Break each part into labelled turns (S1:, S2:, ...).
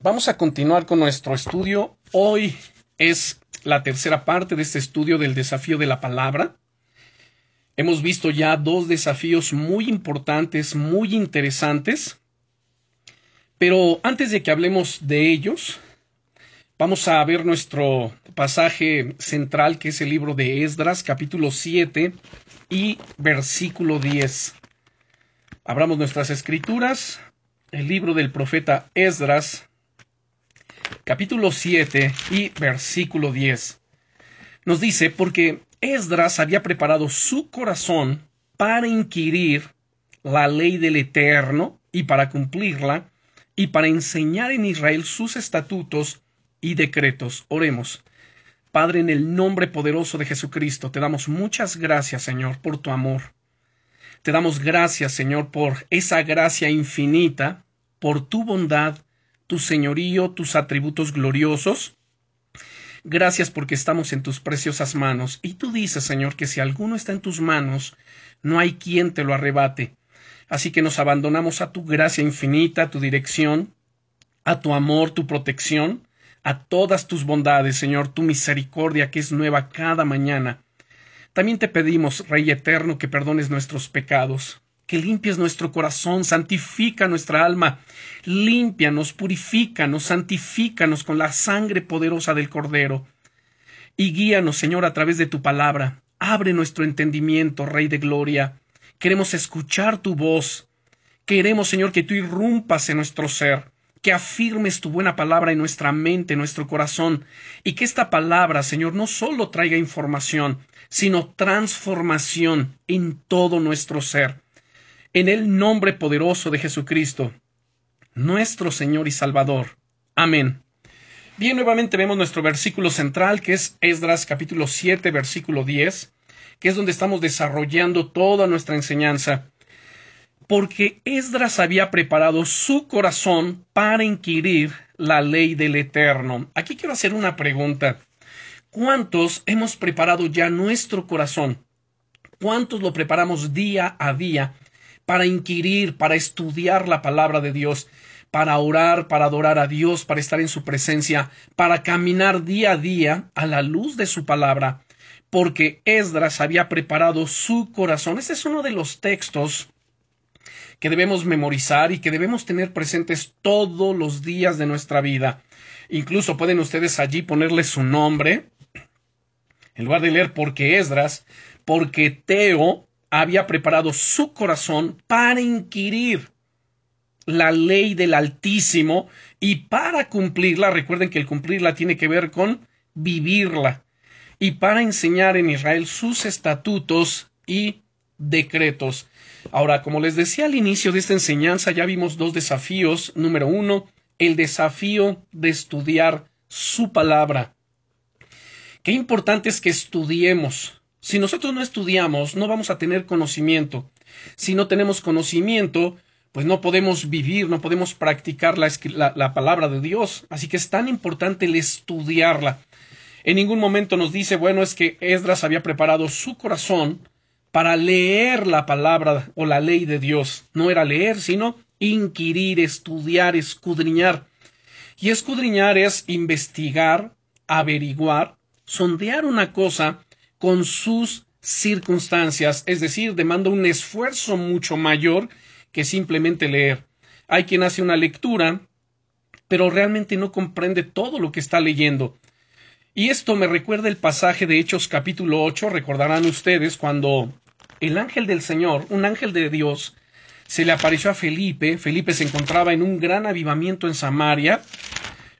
S1: Vamos a continuar con nuestro estudio. Hoy es la tercera parte de este estudio del desafío de la palabra. Hemos visto ya dos desafíos muy importantes, muy interesantes. Pero antes de que hablemos de ellos, vamos a ver nuestro pasaje central, que es el libro de Esdras, capítulo 7 y versículo 10. Abramos nuestras escrituras, el libro del profeta Esdras, capítulo 7 y versículo 10. Nos dice, porque Esdras había preparado su corazón para inquirir la ley del Eterno y para cumplirla, y para enseñar en Israel sus estatutos y decretos. Oremos. Padre, en el nombre poderoso de Jesucristo, te damos muchas gracias, Señor, por tu amor. Te damos gracias, Señor, por esa gracia infinita, por tu bondad, tu señorío, tus atributos gloriosos. Gracias porque estamos en tus preciosas manos. Y tú dices, Señor, que si alguno está en tus manos, no hay quien te lo arrebate. Así que nos abandonamos a tu gracia infinita, a tu dirección, a tu amor, tu protección, a todas tus bondades, Señor, tu misericordia que es nueva cada mañana. También te pedimos, Rey eterno, que perdones nuestros pecados que limpies nuestro corazón, santifica nuestra alma, límpianos, purifícanos, santifícanos con la sangre poderosa del Cordero. Y guíanos, Señor, a través de tu palabra. Abre nuestro entendimiento, Rey de Gloria. Queremos escuchar tu voz. Queremos, Señor, que tú irrumpas en nuestro ser, que afirmes tu buena palabra en nuestra mente, en nuestro corazón, y que esta palabra, Señor, no solo traiga información, sino transformación en todo nuestro ser en el nombre poderoso de Jesucristo, nuestro Señor y Salvador. Amén. Bien, nuevamente vemos nuestro versículo central, que es Esdras capítulo 7, versículo 10, que es donde estamos desarrollando toda nuestra enseñanza. Porque Esdras había preparado su corazón para inquirir la ley del Eterno. Aquí quiero hacer una pregunta. ¿Cuántos hemos preparado ya nuestro corazón? ¿Cuántos lo preparamos día a día para inquirir, para estudiar la palabra de Dios, para orar, para adorar a Dios, para estar en su presencia, para caminar día a día a la luz de su palabra, porque Esdras había preparado su corazón. Este es uno de los textos que debemos memorizar y que debemos tener presentes todos los días de nuestra vida. Incluso pueden ustedes allí ponerle su nombre, en lugar de leer porque Esdras, porque Teo había preparado su corazón para inquirir la ley del Altísimo y para cumplirla, recuerden que el cumplirla tiene que ver con vivirla, y para enseñar en Israel sus estatutos y decretos. Ahora, como les decía al inicio de esta enseñanza, ya vimos dos desafíos. Número uno, el desafío de estudiar su palabra. Qué importante es que estudiemos si nosotros no estudiamos, no vamos a tener conocimiento. Si no tenemos conocimiento, pues no podemos vivir, no podemos practicar la, palabra de Dios. Así que es tan importante el estudiarla. En ningún momento nos dice, bueno, es que Esdras había preparado su corazón para leer la palabra o la ley de Dios. No era leer, sino inquirir, estudiar, escudriñar. Y escudriñar es investigar, averiguar, sondear una cosa con sus circunstancias, es decir, demanda un esfuerzo mucho mayor que simplemente leer. Hay quien hace una lectura, pero realmente no comprende todo lo que está leyendo. Y esto me recuerda el pasaje de Hechos capítulo 8, recordarán ustedes cuando el ángel del Señor, un ángel de Dios, se le apareció a Felipe, Felipe se encontraba en un gran avivamiento en Samaria,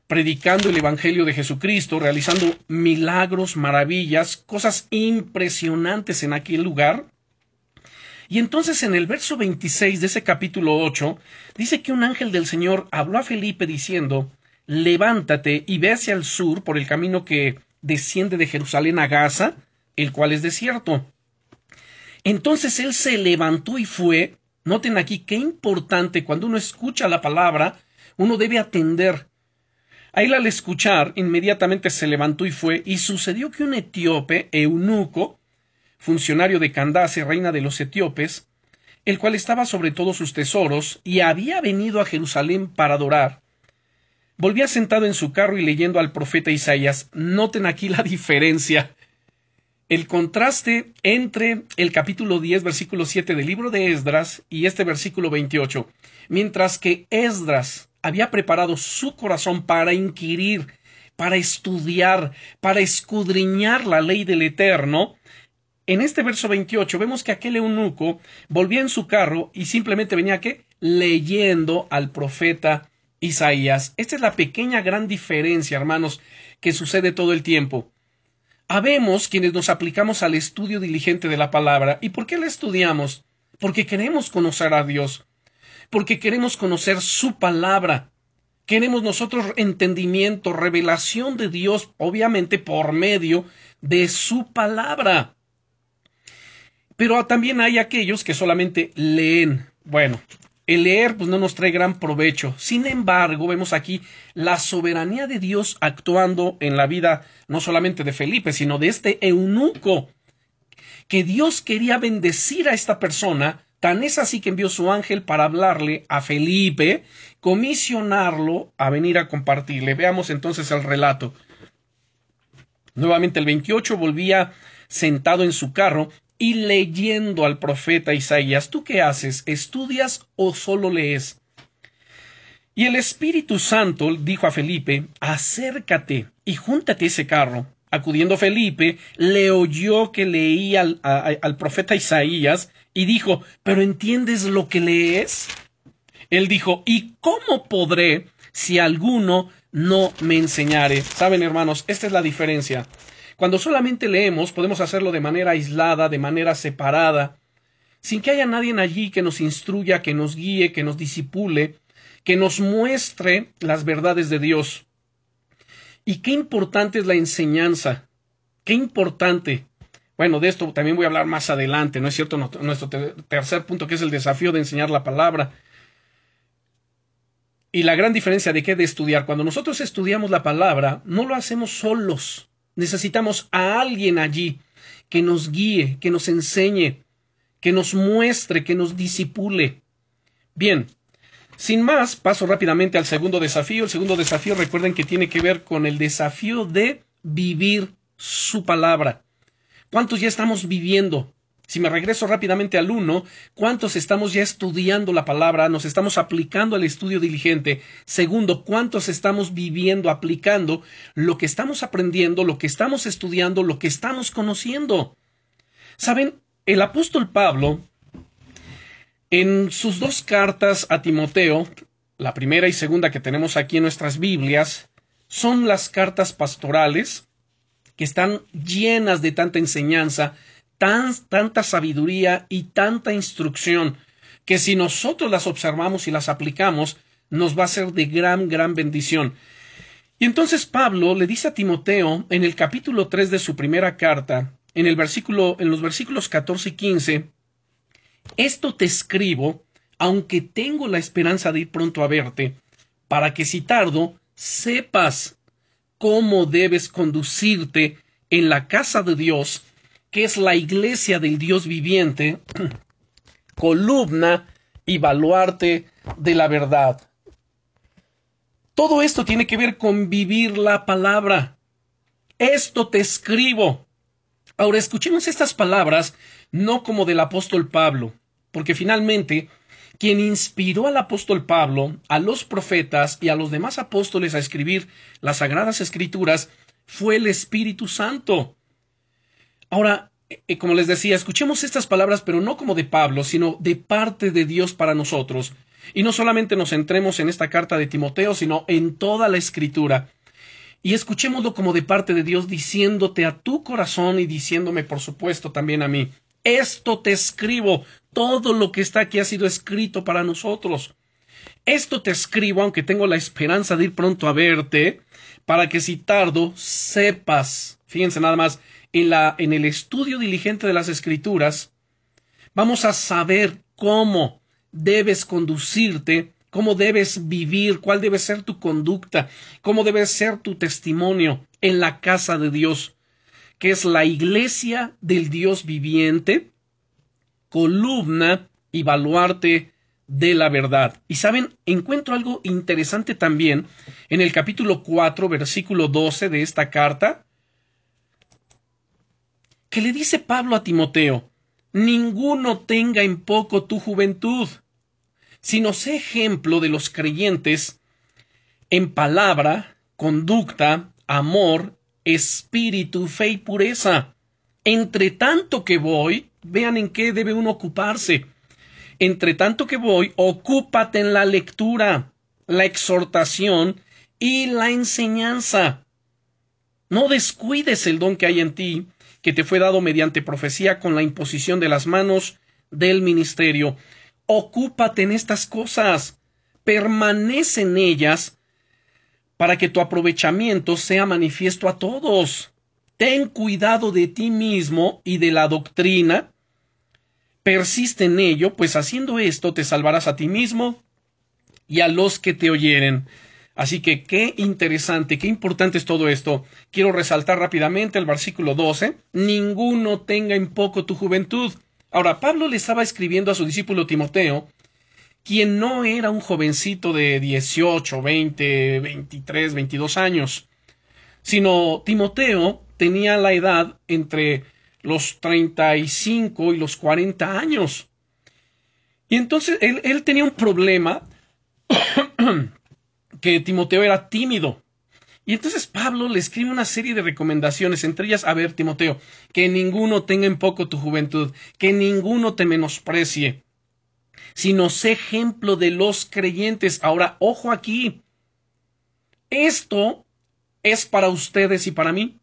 S1: predicando el Evangelio de Jesucristo, realizando milagros, maravillas, cosas impresionantes en aquel lugar. Y entonces en el verso 26 de ese capítulo 8 dice que un ángel del Señor habló a Felipe diciendo, levántate y ve hacia el sur por el camino que desciende de Jerusalén a Gaza, el cual es desierto. Entonces él se levantó y fue. Noten aquí qué importante cuando uno escucha la palabra, uno debe atender a él al escuchar, inmediatamente se levantó y fue, y sucedió que un etíope, eunuco, funcionario de Candace, reina de los etíopes, el cual estaba sobre todos sus tesoros, y había venido a Jerusalén para adorar, volvía sentado en su carro y leyendo al profeta Isaías. Noten aquí la diferencia. El contraste entre el capítulo 10, versículo 7 del libro de Esdras y este versículo 28. Mientras que Esdras había preparado su corazón para inquirir, para estudiar, para escudriñar la ley del Eterno, en este verso 28 vemos que aquel eunuco volvía en su carro y simplemente venía que leyendo al profeta Isaías. Esta es la pequeña gran diferencia, hermanos, que sucede todo el tiempo. Habemos quienes nos aplicamos al estudio diligente de la palabra. ¿Y por qué la estudiamos? Porque queremos conocer a Dios, porque queremos conocer su palabra. Queremos nosotros entendimiento, revelación de Dios, obviamente por medio de su palabra. Pero también hay aquellos que solamente leen. Bueno, el leer pues no nos trae gran provecho. Sin embargo, vemos aquí la soberanía de Dios actuando en la vida no solamente de Felipe, sino de este eunuco, que Dios quería bendecir a esta persona, tan es así que envió su ángel para hablarle a Felipe, comisionarlo a venir a compartirle. Veamos entonces el relato. Nuevamente el 28 volvía sentado en su carro y leyendo al profeta Isaías. ¿Tú qué haces? ¿Estudias o solo lees? Y el Espíritu Santo dijo a Felipe, acércate y júntate ese carro. Acudiendo Felipe, le oyó que leía al, profeta Isaías y dijo, ¿pero entiendes lo que lees? Él dijo, ¿y cómo podré si alguno no me enseñare? Saben, hermanos, esta es la diferencia. Cuando solamente leemos, podemos hacerlo de manera aislada, de manera separada, sin que haya nadie allí que nos instruya, que nos guíe, que nos disipule, que nos muestre las verdades de Dios. Y qué importante es la enseñanza. Qué importante. Bueno, de esto también voy a hablar más adelante, ¿no es cierto? Nuestro tercer punto, que es el desafío de enseñar la palabra. Y la gran diferencia de qué de estudiar. Cuando nosotros estudiamos la palabra, no lo hacemos solos. Necesitamos a alguien allí que nos guíe, que nos enseñe, que nos muestre, que nos disipule. Bien, sin más, paso rápidamente al segundo desafío. El segundo desafío, recuerden que tiene que ver con el desafío de vivir su palabra. ¿Cuántos ya estamos viviendo si me regreso rápidamente al uno, ¿cuántos estamos ya estudiando la palabra? ¿Nos estamos aplicando al estudio diligente? Segundo, ¿cuántos estamos viviendo, aplicando lo que estamos aprendiendo, lo que estamos estudiando, lo que estamos conociendo? Saben, el apóstol Pablo, en sus dos cartas a Timoteo, la primera y segunda que tenemos aquí en nuestras Biblias, son las cartas pastorales que están llenas de tanta enseñanza, tanta sabiduría y tanta instrucción que si nosotros las observamos y las aplicamos, nos va a ser de gran, gran bendición. Y entonces Pablo le dice a Timoteo en el capítulo 3 de su primera carta, en el versículo, en los versículos 14 y 15, esto te escribo, aunque tengo la esperanza de ir pronto a verte, para que si tardo, sepas cómo debes conducirte en la casa de Dios, que es la iglesia del Dios viviente, columna y baluarte de la verdad. Todo esto tiene que ver con vivir la palabra. Esto te escribo. Ahora escuchemos estas palabras no como del apóstol Pablo, porque finalmente quien inspiró al apóstol Pablo, a los profetas y a los demás apóstoles a escribir las sagradas escrituras fue el Espíritu Santo. Ahora, eh, como les decía, escuchemos estas palabras, pero no como de Pablo, sino de parte de Dios para nosotros. Y no solamente nos centremos en esta carta de Timoteo, sino en toda la escritura. Y escuchémoslo como de parte de Dios, diciéndote a tu corazón y diciéndome, por supuesto, también a mí. Esto te escribo. Todo lo que está aquí ha sido escrito para nosotros. Esto te escribo, aunque tengo la esperanza de ir pronto a verte, para que si tardo, sepas. Fíjense nada más, en, la, en el estudio diligente de las escrituras, vamos a saber cómo debes conducirte, cómo debes vivir, cuál debe ser tu conducta, cómo debe ser tu testimonio en la casa de Dios, que es la iglesia del Dios viviente, columna y baluarte de la verdad. Y saben, encuentro algo interesante también en el capítulo 4, versículo 12 de esta carta, que le dice Pablo a Timoteo, ninguno tenga en poco tu juventud, sino sé ejemplo de los creyentes en palabra, conducta, amor, espíritu, fe y pureza. Entre tanto que voy, vean en qué debe uno ocuparse. Entre tanto que voy, ocúpate en la lectura, la exhortación y la enseñanza. No descuides el don que hay en ti, que te fue dado mediante profecía con la imposición de las manos del ministerio. Ocúpate en estas cosas, permanece en ellas, para que tu aprovechamiento sea manifiesto a todos. Ten cuidado de ti mismo y de la doctrina. Persiste en ello, pues haciendo esto te salvarás a ti mismo y a los que te oyeren. Así que qué interesante, qué importante es todo esto. Quiero resaltar rápidamente el versículo 12. Ninguno tenga en poco tu juventud. Ahora, Pablo le estaba escribiendo a su discípulo Timoteo, quien no era un jovencito de 18, 20, 23, 22 años, sino Timoteo tenía la edad entre los 35 y los 40 años. Y entonces él, él tenía un problema que Timoteo era tímido. Y entonces Pablo le escribe una serie de recomendaciones, entre ellas, a ver, Timoteo, que ninguno tenga en poco tu juventud, que ninguno te menosprecie, sino sé ejemplo de los creyentes. Ahora, ojo aquí. Esto es para ustedes y para mí.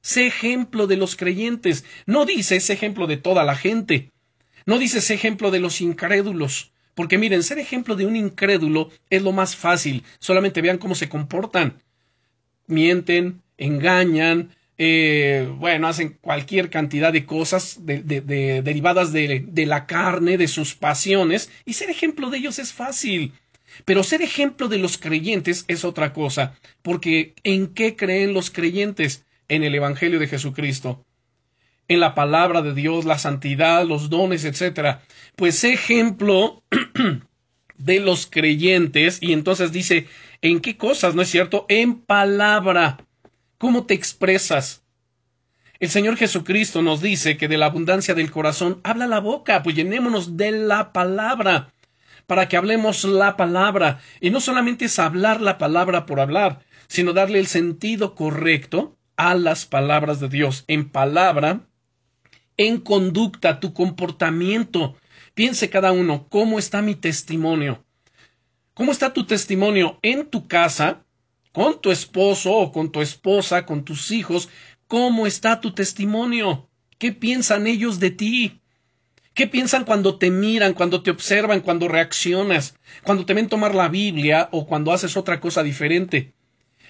S1: Sé ejemplo de los creyentes. No dice ese ejemplo de toda la gente. No dice ese ejemplo de los incrédulos. Porque miren, ser ejemplo de un incrédulo es lo más fácil. Solamente vean cómo se comportan. Mienten, engañan, eh, bueno, hacen cualquier cantidad de cosas derivadas de, de la carne, de sus pasiones, y ser ejemplo de ellos es fácil. Pero ser ejemplo de los creyentes es otra cosa, porque ¿en qué creen los creyentes? En el Evangelio de Jesucristo en la palabra de Dios, la santidad, los dones, etcétera. Pues ejemplo de los creyentes, y entonces dice, ¿en qué cosas? ¿No es cierto? En palabra. ¿Cómo te expresas? El Señor Jesucristo nos dice que de la abundancia del corazón habla la boca, pues llenémonos de la palabra, para que hablemos la palabra. Y no solamente es hablar la palabra por hablar, sino darle el sentido correcto a las palabras de Dios. En palabra en conducta, tu comportamiento. Piense cada uno, ¿cómo está mi testimonio? ¿Cómo está tu testimonio en tu casa, con tu esposo o con tu esposa, con tus hijos? ¿Cómo está tu testimonio? ¿Qué piensan ellos de ti? ¿Qué piensan cuando te miran, cuando te observan, cuando reaccionas, cuando te ven tomar la Biblia o cuando haces otra cosa diferente?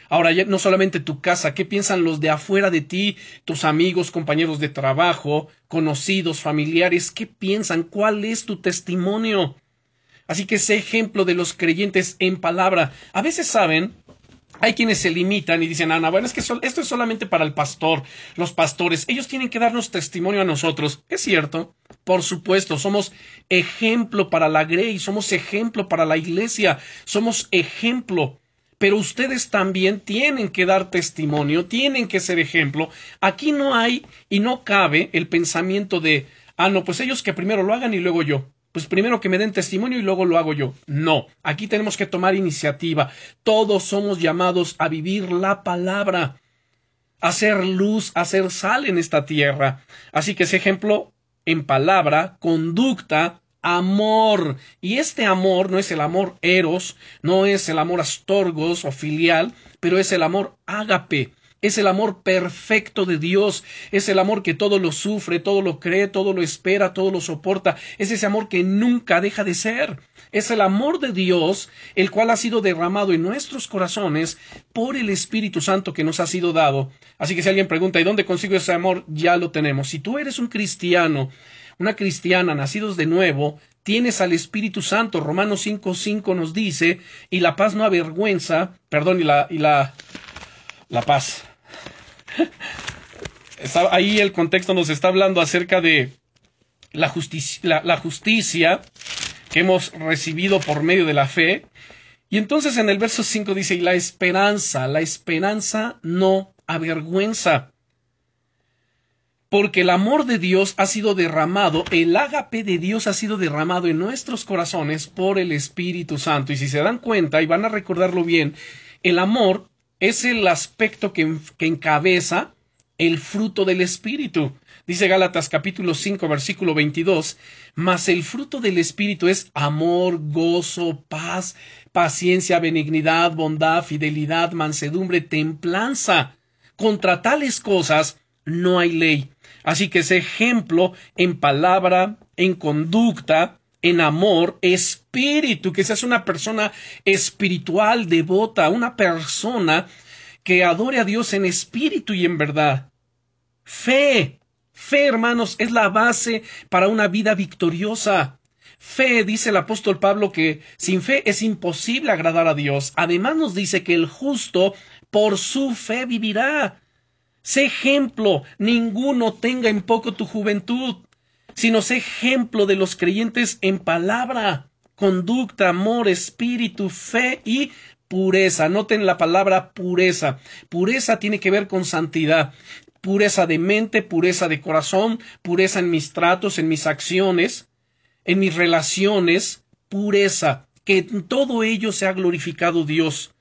S1: Ahora, ya no solamente tu casa, ¿qué piensan los de afuera de ti, tus amigos, compañeros de trabajo, conocidos, familiares? ¿Qué piensan? ¿Cuál es tu testimonio? Así que sé ejemplo de los creyentes en palabra. A veces saben, hay quienes se limitan y dicen, Ana, bueno, es que esto es solamente para el pastor, los pastores, ellos tienen que darnos testimonio a nosotros. Es cierto, por supuesto, somos ejemplo para la Grey, somos ejemplo para la iglesia, somos ejemplo pero ustedes también tienen que dar testimonio, tienen que ser ejemplo. Aquí no hay y no cabe el pensamiento de, ah, no, pues ellos que primero lo hagan y luego yo. Pues primero que me den testimonio y luego lo hago yo. No, aquí tenemos que tomar iniciativa. Todos somos llamados a vivir la palabra, a hacer luz, a hacer sal en esta tierra. Así que ese ejemplo en palabra, conducta, amor. Y este amor no es el amor eros, no es el amor astorgos o filial, pero es el amor ágape. Es el amor perfecto de Dios, es el amor que todo lo sufre, todo lo cree, todo lo espera, todo lo soporta, es ese amor que nunca deja de ser. Es el amor de Dios, el cual ha sido derramado en nuestros corazones por el Espíritu Santo que nos ha sido dado. Así que si alguien pregunta, ¿y dónde consigo ese amor? Ya lo tenemos. Si tú eres un cristiano una cristiana, nacidos de nuevo, tienes al Espíritu Santo. Romanos 5.5 nos dice, y la paz no avergüenza, perdón, y la, y la, la paz. ahí el contexto nos está hablando acerca de la justicia, la, justicia que hemos recibido por medio de la fe. Y entonces en el verso 5 dice, y la esperanza, la esperanza no avergüenza. Porque el amor de Dios ha sido derramado, el ágape de Dios ha sido derramado en nuestros corazones por el Espíritu Santo. Y si se dan cuenta y van a recordarlo bien, el amor es el aspecto que, encabeza el fruto del Espíritu. Dice Gálatas capítulo 5 versículo 22, mas el fruto del Espíritu es amor, gozo, paz, paciencia, benignidad, bondad, fidelidad, mansedumbre, templanza. Contra tales cosas no hay ley. Así que ese ejemplo en palabra, en conducta, en amor, espíritu, que seas una persona espiritual, devota, una persona que adore a Dios en espíritu y en verdad. Fe, fe, hermanos, es la base para una vida victoriosa. Fe, dice el apóstol Pablo, que sin fe es imposible agradar a Dios. Además nos dice que el justo por su fe vivirá. Sé ejemplo, ninguno tenga en poco tu juventud, sino sé ejemplo de los creyentes en palabra, conducta, amor, espíritu, fe y pureza. Noten la palabra pureza. Pureza tiene que ver con santidad. Pureza de mente, pureza de corazón, pureza en mis tratos, en mis acciones, en mis relaciones, pureza. Que en todo ello se ha glorificado Dios.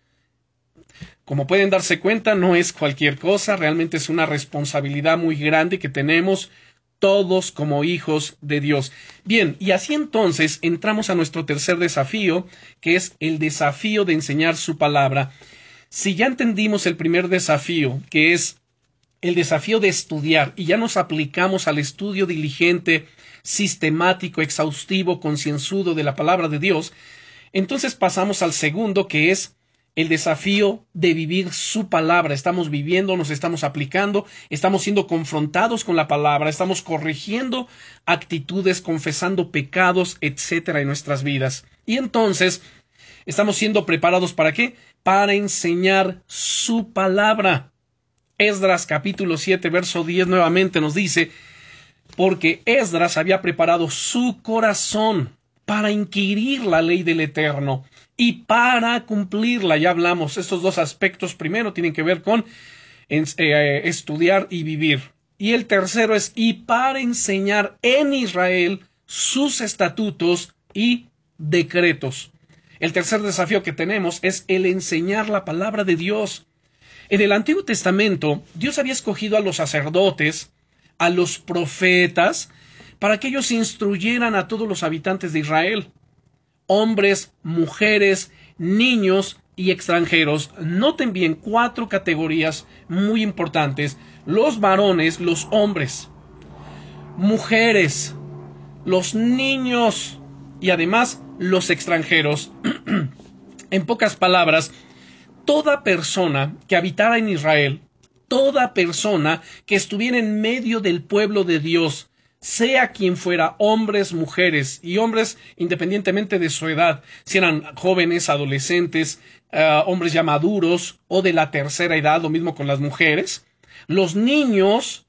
S1: Como pueden darse cuenta, no es cualquier cosa, realmente es una responsabilidad muy grande que tenemos todos como hijos de Dios. Bien, y así entonces entramos a nuestro tercer desafío, que es el desafío de enseñar su palabra. Si ya entendimos el primer desafío, que es el desafío de estudiar, y ya nos aplicamos al estudio diligente, sistemático, exhaustivo, concienzudo de la palabra de Dios, entonces pasamos al segundo, que es el desafío de vivir su palabra. Estamos viviendo, nos estamos aplicando, estamos siendo confrontados con la palabra, estamos corrigiendo actitudes, confesando pecados, etcétera, en nuestras vidas. Y entonces, estamos siendo preparados para qué? Para enseñar su palabra. Esdras capítulo 7, verso 10 nuevamente nos dice, porque Esdras había preparado su corazón para inquirir la ley del Eterno y para cumplirla. Ya hablamos, estos dos aspectos primero tienen que ver con eh, estudiar y vivir. Y el tercero es y para enseñar en Israel sus estatutos y decretos. El tercer desafío que tenemos es el enseñar la palabra de Dios. En el Antiguo Testamento, Dios había escogido a los sacerdotes, a los profetas, para que ellos instruyeran a todos los habitantes de Israel hombres, mujeres, niños y extranjeros. Noten bien cuatro categorías muy importantes. Los varones, los hombres, mujeres, los niños y además los extranjeros. en pocas palabras, toda persona que habitara en Israel, toda persona que estuviera en medio del pueblo de Dios, sea quien fuera, hombres, mujeres y hombres independientemente de su edad, si eran jóvenes, adolescentes, eh, hombres ya maduros o de la tercera edad, lo mismo con las mujeres, los niños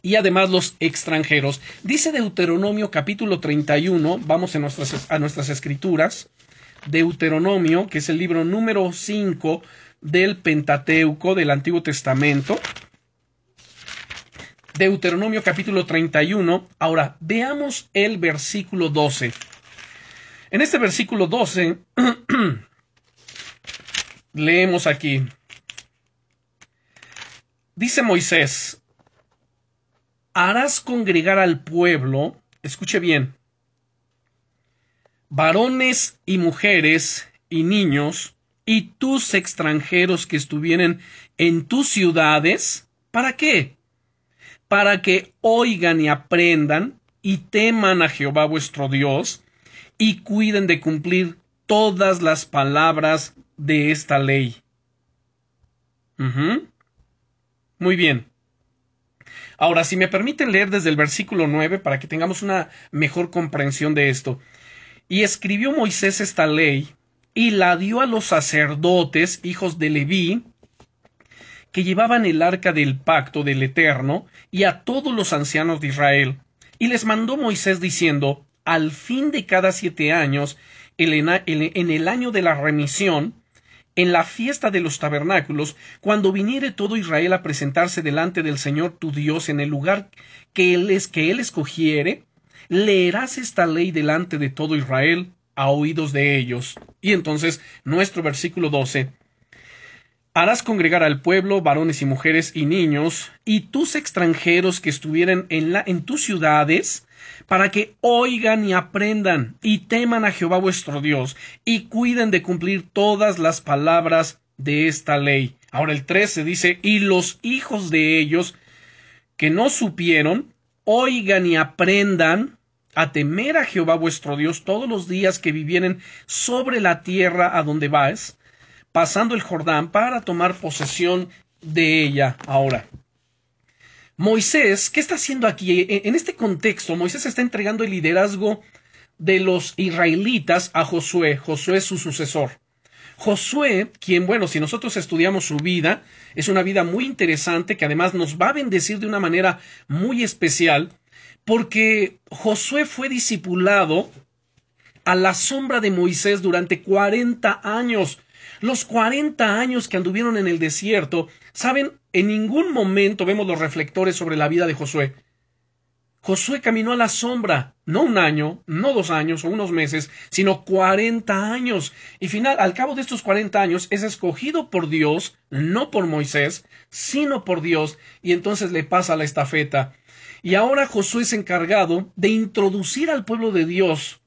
S1: y además los extranjeros. Dice Deuteronomio capítulo 31, vamos a nuestras, a nuestras escrituras, Deuteronomio, que es el libro número 5 del Pentateuco del Antiguo Testamento. Deuteronomio capítulo 31. Ahora, veamos el versículo 12. En este versículo 12, leemos aquí. Dice Moisés, harás congregar al pueblo, escuche bien, varones y mujeres y niños, y tus extranjeros que estuvieren en tus ciudades, ¿para qué? Para que oigan y aprendan y teman a Jehová vuestro Dios y cuiden de cumplir todas las palabras de esta ley. Muy bien. Ahora, si me permiten leer desde el versículo 9 para que tengamos una mejor comprensión de esto. Y escribió Moisés esta ley y la dio a los sacerdotes, hijos de Leví, que llevaban el arca del pacto del Eterno, y a todos los ancianos de Israel. Y les mandó Moisés diciendo, al fin de cada siete años, en el año de la remisión, en la fiesta de los tabernáculos, cuando viniere todo Israel a presentarse delante del Señor tu Dios en el lugar que él es que él escogiere, leerás esta ley delante de todo Israel a oídos de ellos. Y entonces nuestro versículo 12 Harás congregar al pueblo, varones y mujeres y niños, y tus extranjeros que estuvieren en, la, en tus ciudades, para que oigan y aprendan, y teman a Jehová vuestro Dios, y cuiden de cumplir todas las palabras de esta ley. Ahora el 13 dice, y los hijos de ellos que no supieron, oigan y aprendan a temer a Jehová vuestro Dios todos los días que vivieren sobre la tierra a donde vais, pasando el Jordán para tomar posesión de ella ahora. Moisés, ¿qué está haciendo aquí? E, en este contexto, Moisés está entregando el liderazgo de los israelitas a Josué. Josué es su sucesor. Josué, quien, bueno, si nosotros estudiamos su vida, es una vida muy interesante que además nos va a bendecir de una manera muy especial, porque Josué fue discipulado a la sombra de Moisés durante 40 años. Los 40 años que anduvieron en el desierto, saben, en ningún momento vemos los reflectores sobre la vida de Josué. Josué caminó a la sombra, no un año, no dos años o unos meses, sino 40 años. Y final, al cabo de estos 40 años, es escogido por Dios, no por Moisés, sino por Dios, y entonces le pasa la estafeta. Y ahora Josué es encargado de introducir al pueblo de Dios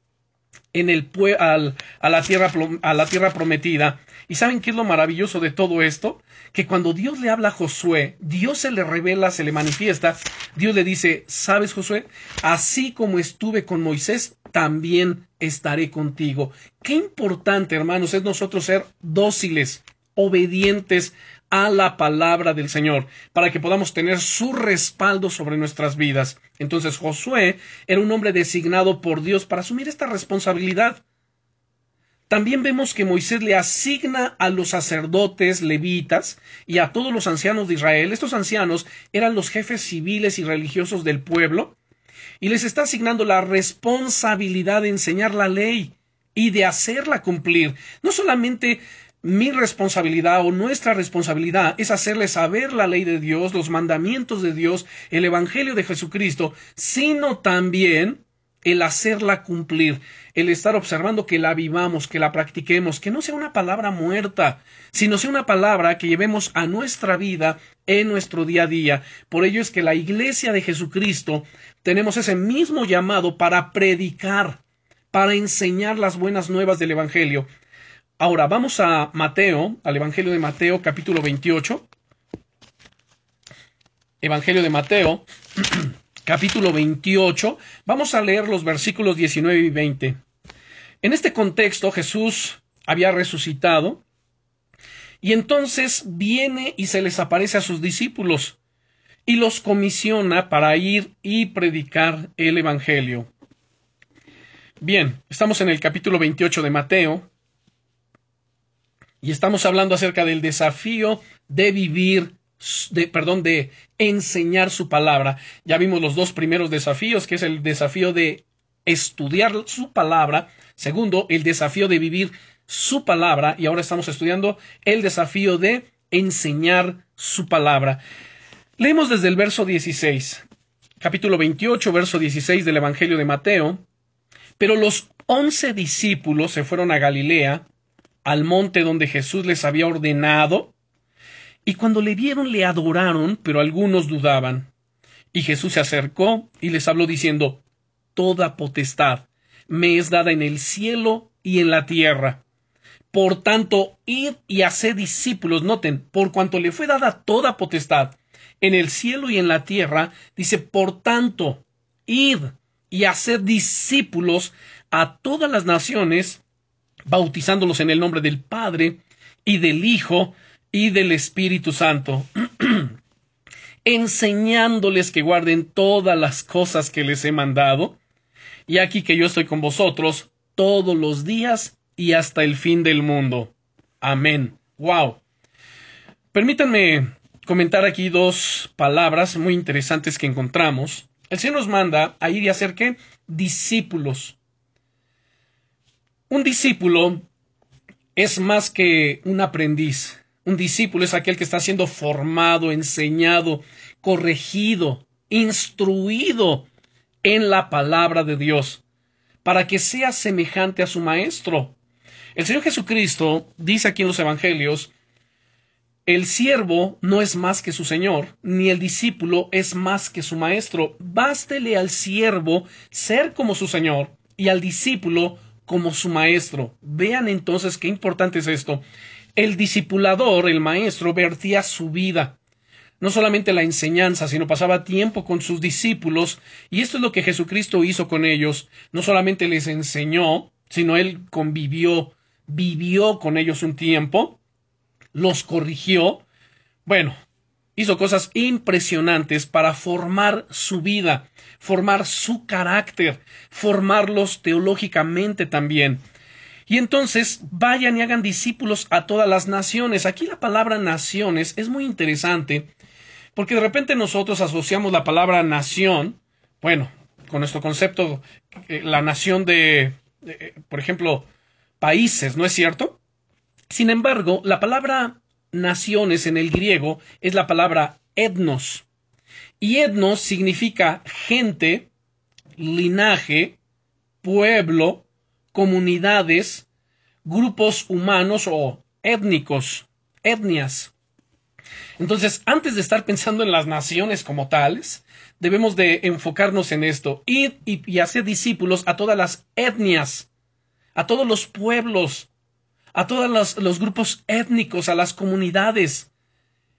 S1: en el al, a, la tierra, a la tierra prometida. ¿Y saben qué es lo maravilloso de todo esto? Que cuando Dios le habla a Josué, Dios se le revela, se le manifiesta, Dios le dice, ¿sabes Josué? Así como estuve con Moisés, también estaré contigo. Qué importante, hermanos, es nosotros ser dóciles, obedientes a la palabra del Señor, para que podamos tener su respaldo sobre nuestras vidas. Entonces Josué era un hombre designado por Dios para asumir esta responsabilidad. También vemos que Moisés le asigna a los sacerdotes levitas y a todos los ancianos de Israel. Estos ancianos eran los jefes civiles y religiosos del pueblo y les está asignando la responsabilidad de enseñar la ley y de hacerla cumplir. No solamente mi responsabilidad o nuestra responsabilidad es hacerle saber la ley de Dios, los mandamientos de Dios, el Evangelio de Jesucristo, sino también el hacerla cumplir, el estar observando que la vivamos, que la practiquemos, que no sea una palabra muerta, sino sea una palabra que llevemos a nuestra vida en nuestro día a día. Por ello es que la iglesia de Jesucristo tenemos ese mismo llamado para predicar, para enseñar las buenas nuevas del Evangelio. Ahora vamos a Mateo, al Evangelio de Mateo capítulo 28. Evangelio de Mateo capítulo 28. Vamos a leer los versículos 19 y 20. En este contexto Jesús había resucitado y entonces viene y se les aparece a sus discípulos y los comisiona para ir y predicar el Evangelio. Bien, estamos en el capítulo 28 de Mateo y estamos hablando acerca del desafío de vivir, de, perdón, de enseñar su palabra. Ya vimos los dos primeros desafíos, que es el desafío de estudiar su palabra. Segundo, el desafío de vivir su palabra. Y ahora estamos estudiando el desafío de enseñar su palabra. Leemos desde el verso 16, capítulo 28, verso 16 del Evangelio de Mateo. Pero los once discípulos se fueron a Galilea, al monte donde Jesús les había ordenado, y cuando le vieron le adoraron, pero algunos dudaban. Y Jesús se acercó y les habló diciendo, Toda potestad me es dada en el cielo y en la tierra. Por tanto, id y haced discípulos, noten, por cuanto le fue dada toda potestad en el cielo y en la tierra, dice, por tanto, id y haced discípulos a todas las naciones, bautizándolos en el nombre del Padre y del Hijo y del Espíritu Santo, enseñándoles que guarden todas las cosas que les he mandado, y aquí que yo estoy con vosotros todos los días y hasta el fin del mundo. Amén. Wow. Permítanme comentar aquí dos palabras muy interesantes que encontramos. El Señor nos manda a ir y hacer qué? Discípulos. Un discípulo es más que un aprendiz. Un discípulo es aquel que está siendo formado, enseñado, corregido, instruido en la palabra de Dios, para que sea semejante a su maestro. El Señor Jesucristo dice aquí en los Evangelios, el siervo no es más que su Señor, ni el discípulo es más que su maestro. Bástele al siervo ser como su Señor y al discípulo como su maestro. Vean entonces qué importante es esto. El discipulador, el maestro, vertía su vida, no solamente la enseñanza, sino pasaba tiempo con sus discípulos, y esto es lo que Jesucristo hizo con ellos. No solamente les enseñó, sino él convivió, vivió con ellos un tiempo, los corrigió. Bueno, hizo cosas impresionantes para formar su vida, formar su carácter, formarlos teológicamente también. Y entonces vayan y hagan discípulos a todas las naciones. Aquí la palabra naciones es muy interesante porque de repente nosotros asociamos la palabra nación, bueno, con nuestro concepto, eh, la nación de, eh, por ejemplo, países, ¿no es cierto? Sin embargo, la palabra naciones en el griego es la palabra etnos. Y etnos significa gente, linaje, pueblo, comunidades, grupos humanos o étnicos, etnias. Entonces, antes de estar pensando en las naciones como tales, debemos de enfocarnos en esto, ir y, hacer discípulos a todas las etnias, a todos los pueblos, a todos los, grupos étnicos, a las comunidades.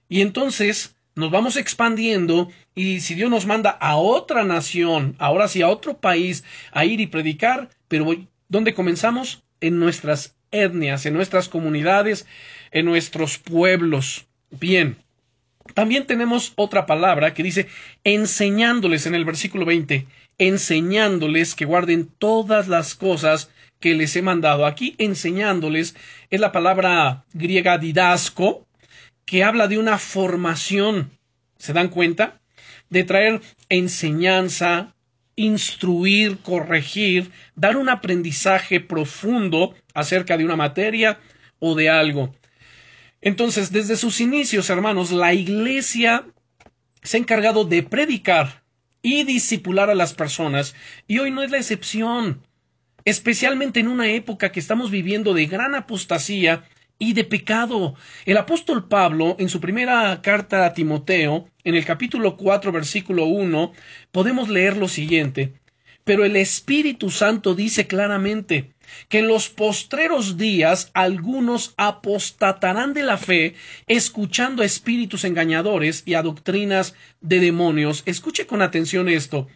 S1: Y entonces nos vamos expandiendo y si Dios nos manda a otra nación, ahora sí a otro país, a ir y predicar, pero ¿dónde comenzamos? En nuestras etnias, en nuestras comunidades, en nuestros pueblos. Bien. También tenemos otra palabra que dice enseñándoles en el versículo 20, enseñándoles que guarden todas las cosas que les he mandado. Aquí enseñándoles es la palabra griega didasco, que habla de una formación. ¿Se dan cuenta? De traer enseñanza, instruir, corregir, dar un aprendizaje profundo acerca de una materia o de algo. Entonces, desde sus inicios, hermanos, la iglesia se ha encargado de predicar y discipular a las personas, y hoy no es la excepción especialmente en una época que estamos viviendo de gran apostasía y de pecado. El apóstol Pablo, en su primera carta a Timoteo, en el capítulo 4, versículo 1, podemos leer lo siguiente. Pero el Espíritu Santo dice claramente que en los postreros días algunos apostatarán de la fe, escuchando a espíritus engañadores y a doctrinas de demonios. Escuche con atención esto.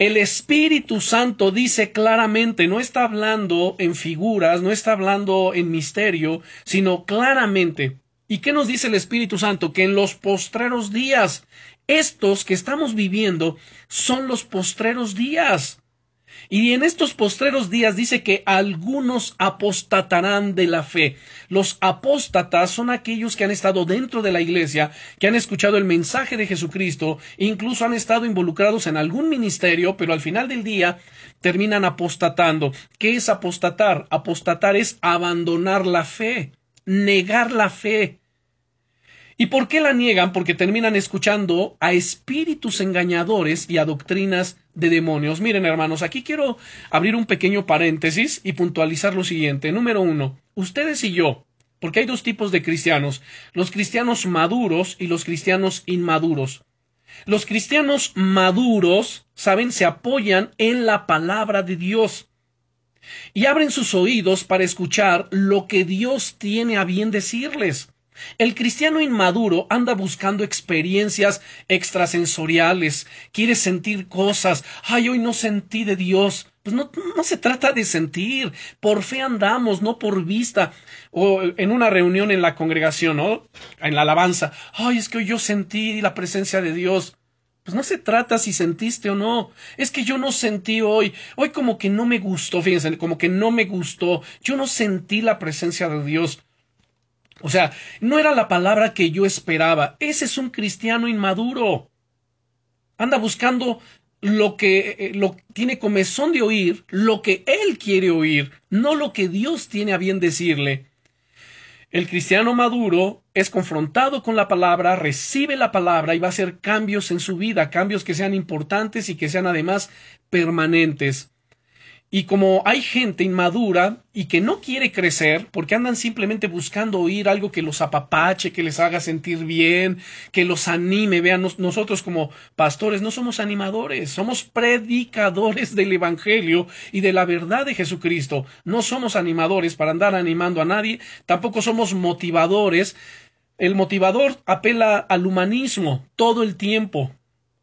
S1: El Espíritu Santo dice claramente, no está hablando en figuras, no está hablando en misterio, sino claramente. ¿Y qué nos dice el Espíritu Santo? Que en los postreros días, estos que estamos viviendo son los postreros días. Y en estos postreros días dice que algunos apostatarán de la fe. Los apóstatas son aquellos que han estado dentro de la iglesia, que han escuchado el mensaje de Jesucristo, incluso han estado involucrados en algún ministerio, pero al final del día terminan apostatando. ¿Qué es apostatar? Apostatar es abandonar la fe, negar la fe. ¿Y por qué la niegan? Porque terminan escuchando a espíritus engañadores y a doctrinas de demonios. Miren, hermanos, aquí quiero abrir un pequeño paréntesis y puntualizar lo siguiente. Número uno, ustedes y yo, porque hay dos tipos de cristianos, los cristianos maduros y los cristianos inmaduros. Los cristianos maduros, saben, se apoyan en la palabra de Dios y abren sus oídos para escuchar lo que Dios tiene a bien decirles. El cristiano inmaduro anda buscando experiencias extrasensoriales, quiere sentir cosas. Ay, hoy no sentí de Dios. Pues no, no se trata de sentir. Por fe andamos, no por vista. O en una reunión en la congregación, ¿no? En la alabanza. Ay, es que hoy yo sentí la presencia de Dios. Pues no se trata si sentiste o no. Es que yo no sentí hoy. Hoy como que no me gustó, fíjense, como que no me gustó. Yo no sentí la presencia de Dios. O sea, no era la palabra que yo esperaba. Ese es un cristiano inmaduro. anda buscando lo que eh, lo tiene comezón de oír, lo que él quiere oír, no lo que Dios tiene a bien decirle. El cristiano maduro es confrontado con la palabra, recibe la palabra y va a hacer cambios en su vida, cambios que sean importantes y que sean además permanentes. Y como hay gente inmadura y que no quiere crecer porque andan simplemente buscando oír algo que los apapache, que les haga sentir bien, que los anime, vean, nosotros como pastores no somos animadores, somos predicadores del Evangelio y de la verdad de Jesucristo. No somos animadores para andar animando a nadie, tampoco somos motivadores. El motivador apela al humanismo todo el tiempo,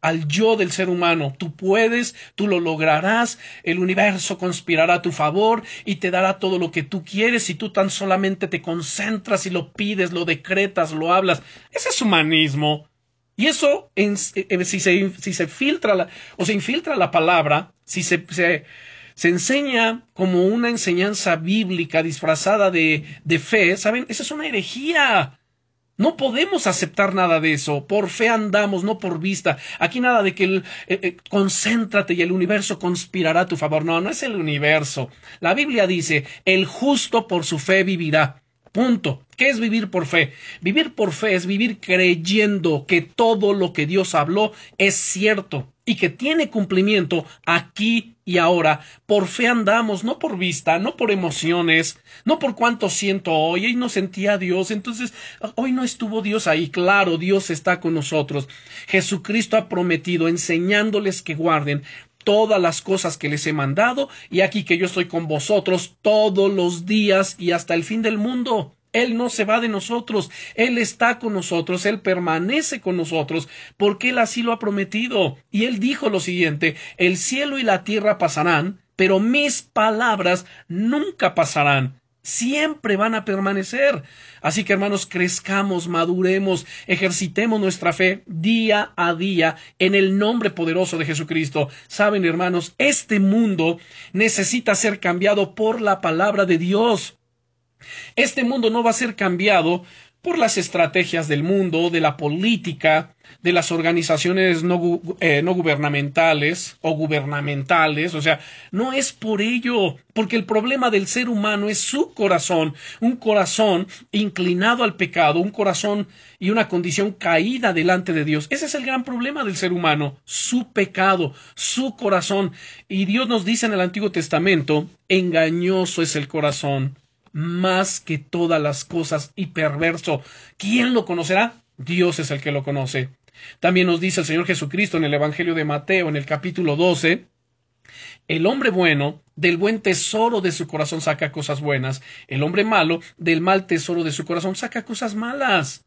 S1: al yo del ser humano. Tú puedes, tú lo lograrás, el universo conspirará a tu favor y te dará todo lo que tú quieres si tú tan solamente te concentras y lo pides, lo decretas, lo hablas. Ese es humanismo. Y eso, si, se, si, se, filtra la, o se infiltra la palabra, si se, se, se enseña como una enseñanza bíblica disfrazada de, de fe, ¿saben? Esa es una herejía. No podemos aceptar nada de eso. Por fe andamos, no por vista. Aquí nada de que el, eh, eh, concéntrate y el universo conspirará a tu favor. No, no es el universo. La Biblia dice, el justo por su fe vivirá. Punto. ¿Qué es vivir por fe? Vivir por fe es vivir creyendo que todo lo que Dios habló es cierto y que tiene cumplimiento aquí y ahora. Por fe andamos, no por vista, no por emociones, no por cuánto siento hoy. Y no sentía a Dios, entonces hoy no estuvo Dios ahí. Claro, Dios está con nosotros. Jesucristo ha prometido enseñándoles que guarden todas las cosas que les he mandado, y aquí que yo estoy con vosotros todos los días y hasta el fin del mundo. Él no se va de nosotros, Él está con nosotros, Él permanece con nosotros, porque Él así lo ha prometido. Y Él dijo lo siguiente, el cielo y la tierra pasarán, pero mis palabras nunca pasarán, siempre van a permanecer. Así que hermanos, crezcamos, maduremos, ejercitemos nuestra fe día a día en el nombre poderoso de Jesucristo. Saben, hermanos, este mundo necesita ser cambiado por la palabra de Dios. Este mundo no va a ser cambiado por las estrategias del mundo, de la política, de las organizaciones no, eh, no, gubernamentales o gubernamentales, o sea, no es por ello, porque el problema del ser humano es su corazón, un corazón inclinado al pecado, un corazón y una condición caída delante de Dios. Ese es el gran problema del ser humano, su pecado, su corazón. Y Dios nos dice en el Antiguo Testamento, engañoso es el corazón más que todas las cosas y perverso. ¿Quién lo conocerá? Dios es el que lo conoce. También nos dice el Señor Jesucristo en el Evangelio de Mateo, en el capítulo 12, el hombre bueno del buen tesoro de su corazón saca cosas buenas, el hombre malo del mal tesoro de su corazón saca cosas malas.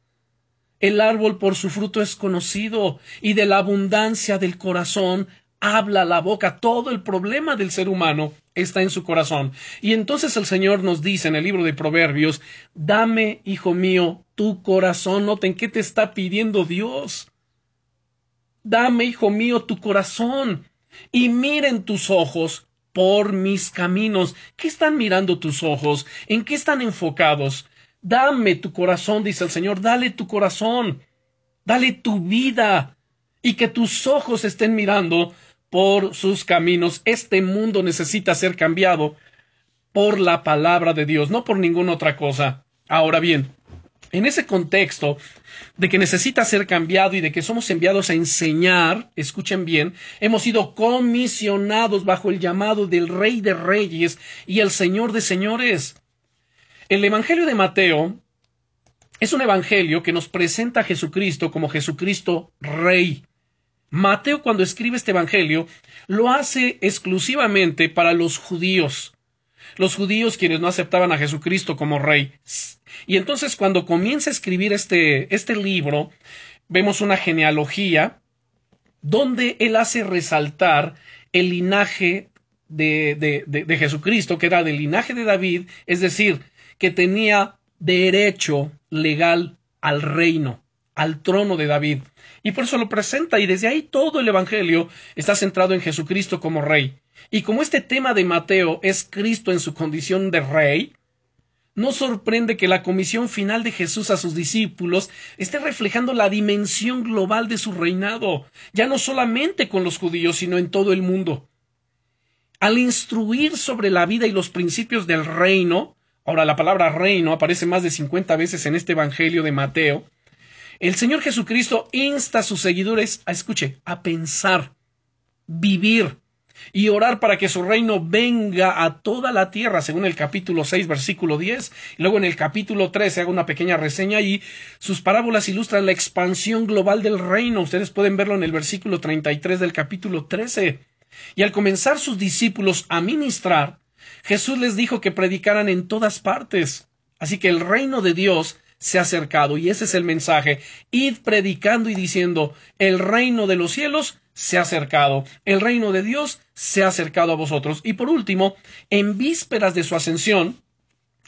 S1: El árbol por su fruto es conocido, y de la abundancia del corazón habla la boca. Todo el problema del ser humano está en su corazón. Y entonces el Señor nos dice en el libro de Proverbios, dame, hijo mío, tu corazón. Noten qué te está pidiendo Dios. Dame, hijo mío, tu corazón. Y miren tus ojos por mis caminos. ¿Qué están mirando tus ojos? ¿En qué están enfocados? Dame tu corazón, dice el Señor, dale tu corazón, dale tu vida, y que tus ojos estén mirando por sus caminos. Este mundo necesita ser cambiado por la palabra de Dios, no por ninguna otra cosa. Ahora bien, en ese contexto de que necesita ser cambiado y de que somos enviados a enseñar, escuchen bien, hemos sido comisionados bajo el llamado del Rey de Reyes y el Señor de Señores. El Evangelio de Mateo es un evangelio que nos presenta a Jesucristo como Jesucristo Rey. Mateo cuando escribe este Evangelio lo hace exclusivamente para los judíos, los judíos quienes no aceptaban a Jesucristo como rey. Y entonces cuando comienza a escribir este, este libro, vemos una genealogía donde él hace resaltar el linaje de, de, de, de Jesucristo, que era del linaje de David, es decir, que tenía derecho legal al reino, al trono de David. Y por eso lo presenta y desde ahí todo el Evangelio está centrado en Jesucristo como Rey. Y como este tema de Mateo es Cristo en su condición de Rey, No sorprende que la comisión final de Jesús a sus discípulos esté reflejando la dimensión global de su reinado, ya no solamente con los judíos, sino en todo el mundo. Al instruir sobre la vida y los principios del reino, ahora la palabra reino aparece más de 50 veces en este Evangelio de Mateo, el Señor Jesucristo insta a sus seguidores a, escuche, a pensar, vivir, y orar para que su reino venga a toda la tierra, según el capítulo 6, versículo 10. Luego en el capítulo 13 hago una pequeña reseña y sus parábolas ilustran la expansión global del reino. Ustedes pueden verlo en el versículo 33 del capítulo 13. Y al comenzar sus discípulos a ministrar, Jesús les dijo que predicaran en todas partes. Así que el reino de Dios se ha acercado y ese es el mensaje. Id predicando y diciendo, el reino de los cielos se ha acercado, el reino de Dios se ha acercado a vosotros. Y por último, en vísperas de su ascensión,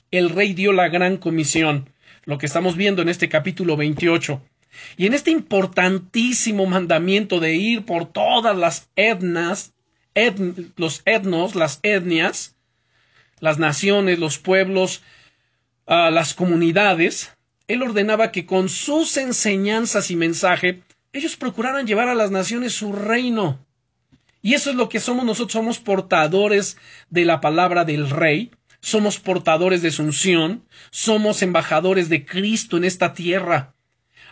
S1: el rey dio la gran comisión, lo que estamos viendo en este capítulo 28. Y en este importantísimo mandamiento de ir por todas las etnas, los etnos, las etnias, las naciones, los pueblos, ah, las comunidades, él ordenaba que con sus enseñanzas y mensaje ellos procuraran llevar a las naciones su reino. Y eso es lo que somos nosotros, somos portadores de la palabra del rey, somos portadores de su unción, somos embajadores de Cristo en esta tierra.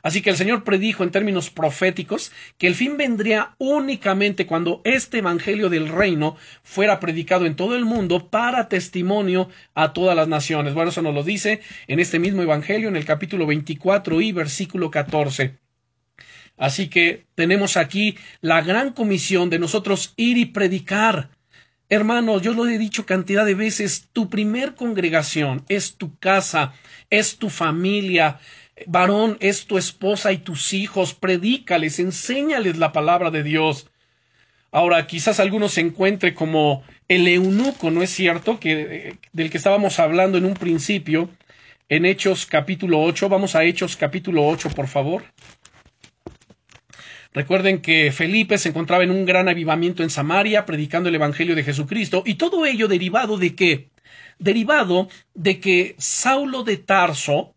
S1: Así que el Señor predijo en términos proféticos que el fin vendría únicamente cuando este Evangelio del Reino fuera predicado en todo el mundo para testimonio a todas las naciones. Bueno, eso nos lo dice en este mismo Evangelio, en el capítulo 24 y versículo 14. Así que tenemos aquí la gran comisión de nosotros ir y predicar. Hermanos, yo lo he dicho cantidad de veces, tu primer congregación es tu casa, es tu familia, varón es tu esposa y tus hijos, predícales, enséñales la palabra de Dios. Ahora, quizás alguno se encuentre como el eunuco, ¿no es cierto? Que, eh, del que estábamos hablando en un principio, en Hechos capítulo 8. Vamos a Hechos capítulo 8, por favor. Recuerden que Felipe se encontraba en un gran avivamiento en Samaria, predicando el Evangelio de Jesucristo, y todo ello derivado de qué? Derivado de que Saulo de Tarso,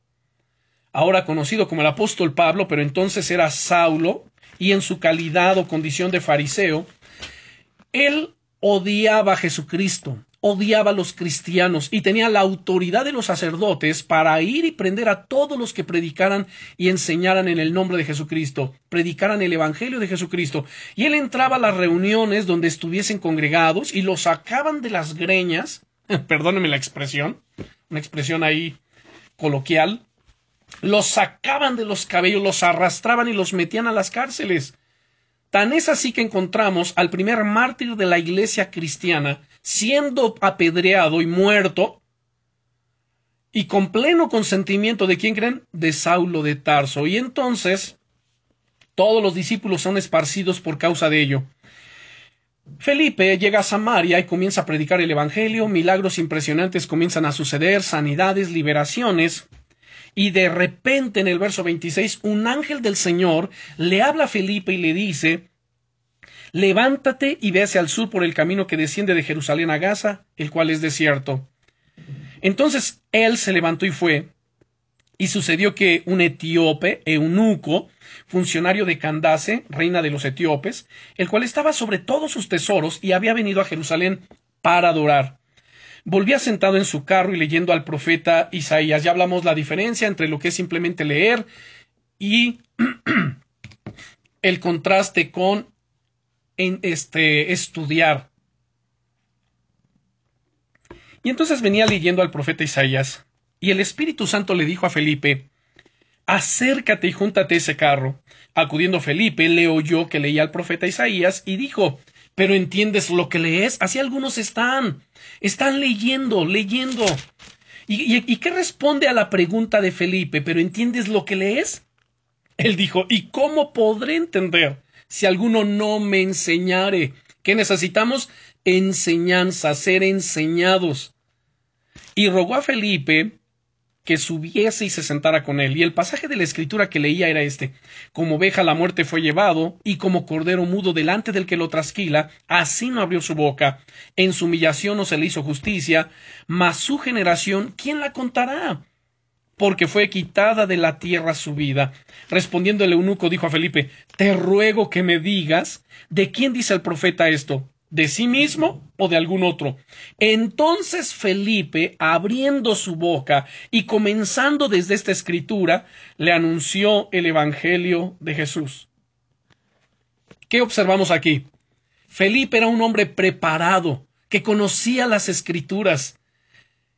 S1: ahora conocido como el apóstol Pablo, pero entonces era Saulo, y en su calidad o condición de fariseo, él odiaba a Jesucristo, odiaba a los cristianos y tenía la autoridad de los sacerdotes para ir y prender a todos los que predicaran y enseñaran en el nombre de Jesucristo, predicaran el Evangelio de Jesucristo. Y él entraba a las reuniones donde estuviesen congregados y los sacaban de las greñas, perdónenme la expresión, una expresión ahí coloquial, los sacaban de los cabellos, los arrastraban y los metían a las cárceles. Tan es así que encontramos al primer mártir de la iglesia cristiana siendo apedreado y muerto, y con pleno consentimiento de quién creen? De Saulo de Tarso. Y entonces todos los discípulos son esparcidos por causa de ello. Felipe llega a Samaria y comienza a predicar el Evangelio, milagros impresionantes comienzan a suceder, sanidades, liberaciones, y de repente en el verso 26 un ángel del Señor le habla a Felipe y le dice, levántate y ve hacia el sur por el camino que desciende de Jerusalén a Gaza, el cual es desierto. Entonces él se levantó y fue, y sucedió que un etíope, eunuco, funcionario de Candace, reina de los etíopes, el cual estaba sobre todos sus tesoros y había venido a Jerusalén para adorar. Volvía sentado en su carro y leyendo al profeta Isaías. Ya hablamos la diferencia entre lo que es simplemente leer y el contraste con en este estudiar. Y entonces venía leyendo al profeta Isaías, y el Espíritu Santo le dijo a Felipe Acércate y júntate ese carro. Acudiendo Felipe, le oyó que leía al profeta Isaías y dijo ¿Pero entiendes lo que lees? Así algunos están. Están leyendo, leyendo. ¿Y, qué responde a la pregunta de Felipe? ¿Pero entiendes lo que lees? Él dijo ¿Y cómo podré entender si alguno no me enseñare. ¿Qué necesitamos? Enseñanza, ser enseñados. Y rogó a Felipe que subiese y se sentara con él. Y el pasaje de la escritura que leía era este Como oveja la muerte fue llevado, y como cordero mudo delante del que lo trasquila, así no abrió su boca. En su humillación no se le hizo justicia, mas su generación, ¿quién la contará? porque fue quitada de la tierra su vida. Respondiendo el eunuco dijo a Felipe, Te ruego que me digas, ¿de quién dice el profeta esto? De sí mismo o de algún otro. Entonces Felipe, abriendo su boca y comenzando desde esta escritura, le anunció el Evangelio de Jesús. ¿Qué observamos aquí? Felipe era un hombre preparado, que conocía las escrituras.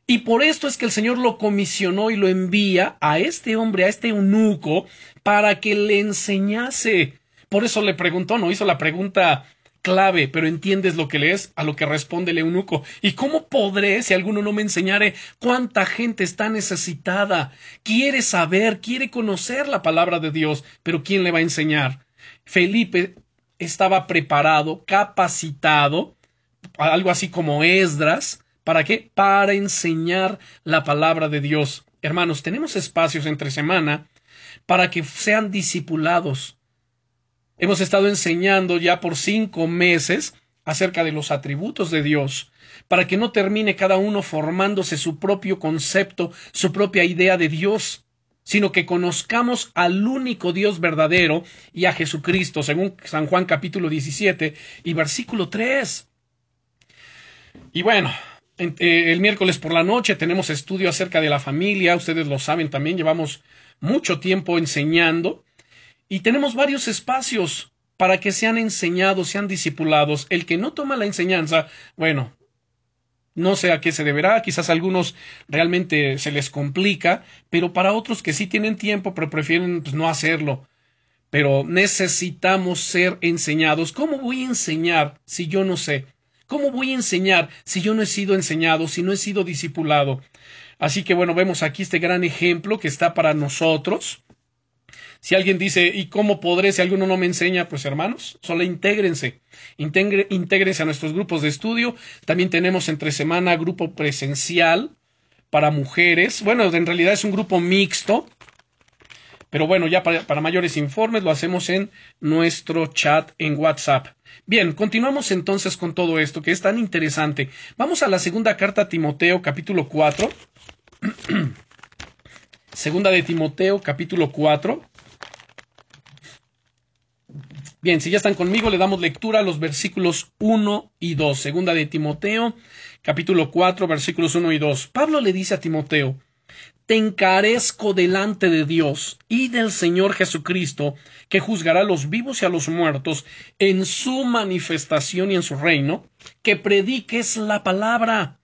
S1: Y por esto es que el Señor lo comisionó y lo envía a este hombre, a este eunuco, para que le enseñase. Por eso le preguntó, no hizo la pregunta clave, pero entiendes lo que lees, a lo que responde el eunuco. ¿Y cómo podré, si alguno no me enseñare, cuánta gente está necesitada? Quiere saber, quiere conocer la palabra de Dios, pero ¿quién le va a enseñar? Felipe estaba preparado, capacitado, algo así como Esdras, ¿para qué? Para enseñar la palabra de Dios. Hermanos, tenemos espacios entre semana para que sean discipulados, Hemos estado enseñando ya por cinco meses acerca de los atributos de Dios, para que no termine cada uno formándose su propio concepto, su propia idea de Dios, sino que conozcamos al único Dios verdadero y a Jesucristo, según San Juan capítulo 17 y versículo 3. Y bueno, eh, el miércoles por la noche tenemos estudio acerca de la familia, ustedes lo saben también, llevamos mucho tiempo enseñando y tenemos varios espacios para que sean enseñados, sean discipulados. El que no toma la enseñanza, bueno, no sé a qué se deberá, quizás a algunos realmente se les complica, pero para otros que sí tienen tiempo, pero prefieren pues, no hacerlo. Pero necesitamos ser enseñados. ¿Cómo voy a enseñar si yo no sé? ¿Cómo voy a enseñar si yo no he sido enseñado, si no he sido discipulado? Así que bueno, vemos aquí este gran ejemplo que está para nosotros. Si alguien dice, ¿y cómo podré si alguno no me enseña? Pues hermanos, solo intégrense. intégrense a nuestros grupos de estudio. También tenemos entre semana grupo presencial para mujeres. Bueno, en realidad es un grupo mixto. Pero bueno, ya para, mayores informes lo hacemos en nuestro chat en WhatsApp. Bien, continuamos entonces con todo esto que es tan interesante. Vamos a la segunda carta a Timoteo, capítulo 4. segunda de Timoteo, capítulo 4. Bien, si ya están conmigo, le damos lectura a los versículos 1 y 2. Segunda de Timoteo, capítulo 4, versículos 1 y 2. Pablo le dice a Timoteo, te encarezco delante de Dios y del Señor Jesucristo, que juzgará a los vivos y a los muertos en su manifestación y en su reino, que prediques la palabra,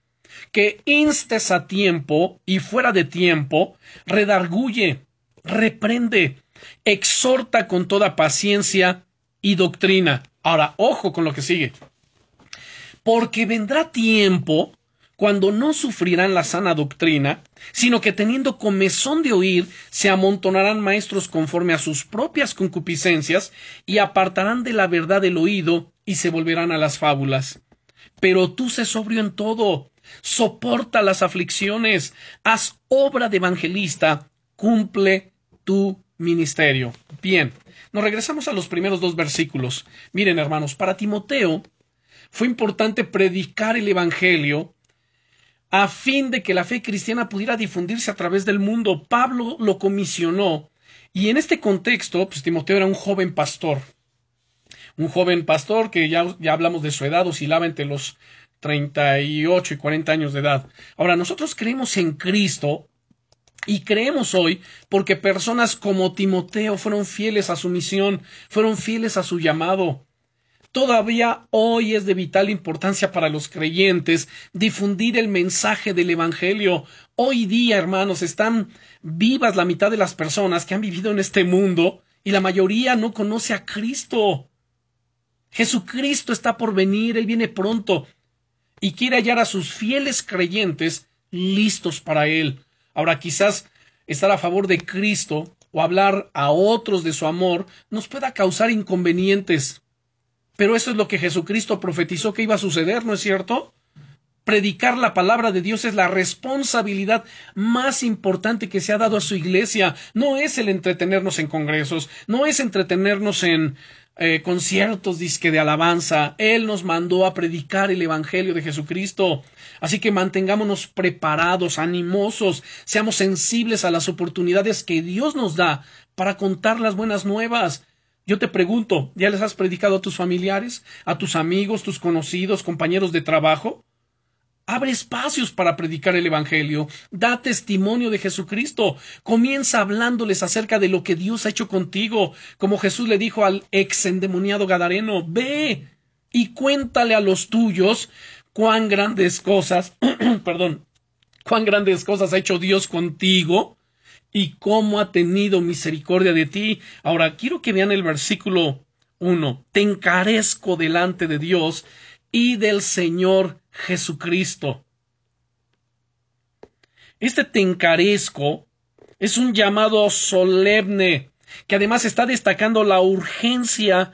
S1: que instes a tiempo y fuera de tiempo, redarguye, reprende, exhorta con toda paciencia y doctrina. Ahora, ojo con lo que sigue. Porque vendrá tiempo cuando no sufrirán la sana doctrina, sino que teniendo comezón de oír, se amontonarán maestros conforme a sus propias concupiscencias, y apartarán de la verdad el oído, y se volverán a las fábulas. Pero tú sé sobrio en todo, soporta las aflicciones, haz obra de evangelista, cumple tu ministerio. Bien, nos regresamos a los primeros dos versículos. Miren, hermanos, para Timoteo fue importante predicar el Evangelio a fin de que la fe cristiana pudiera difundirse a través del mundo. Pablo lo comisionó y en este contexto, pues Timoteo era un joven pastor. Un joven pastor que ya, ya hablamos de su edad, oscilaba entre los 38 y 40 años de edad. Ahora, nosotros creemos en Cristo y creemos hoy porque personas como Timoteo fueron fieles a su misión, fueron fieles a su llamado. Todavía hoy es de vital importancia para los creyentes difundir el mensaje del Evangelio. Hoy día, hermanos, están vivas la mitad de las personas que han vivido en este mundo y la mayoría no conoce a Cristo. Jesucristo está por venir, Él viene pronto y quiere hallar a sus fieles creyentes listos para Él. Ahora quizás estar a favor de Cristo o hablar a otros de su amor nos pueda causar inconvenientes. Pero eso es lo que Jesucristo profetizó que iba a suceder, ¿no es cierto? Predicar la palabra de Dios es la responsabilidad más importante que se ha dado a su iglesia. No es el entretenernos en congresos, no es entretenernos en eh, conciertos disque de alabanza. Él nos mandó a predicar el Evangelio de Jesucristo. Así que mantengámonos preparados, animosos, seamos sensibles a las oportunidades que Dios nos da para contar las buenas nuevas. Yo te pregunto, ¿ya les has predicado a tus familiares, a tus amigos, tus conocidos, compañeros de trabajo? Abre espacios para predicar el Evangelio, da testimonio de Jesucristo, comienza hablándoles acerca de lo que Dios ha hecho contigo, como Jesús le dijo al ex endemoniado Gadareno, ve y cuéntale a los tuyos cuán grandes cosas, perdón, cuán grandes cosas ha hecho Dios contigo y cómo ha tenido misericordia de ti. Ahora, quiero que vean el versículo 1. Te encarezco delante de Dios y del Señor Jesucristo. Este te encarezco es un llamado solemne que además está destacando la urgencia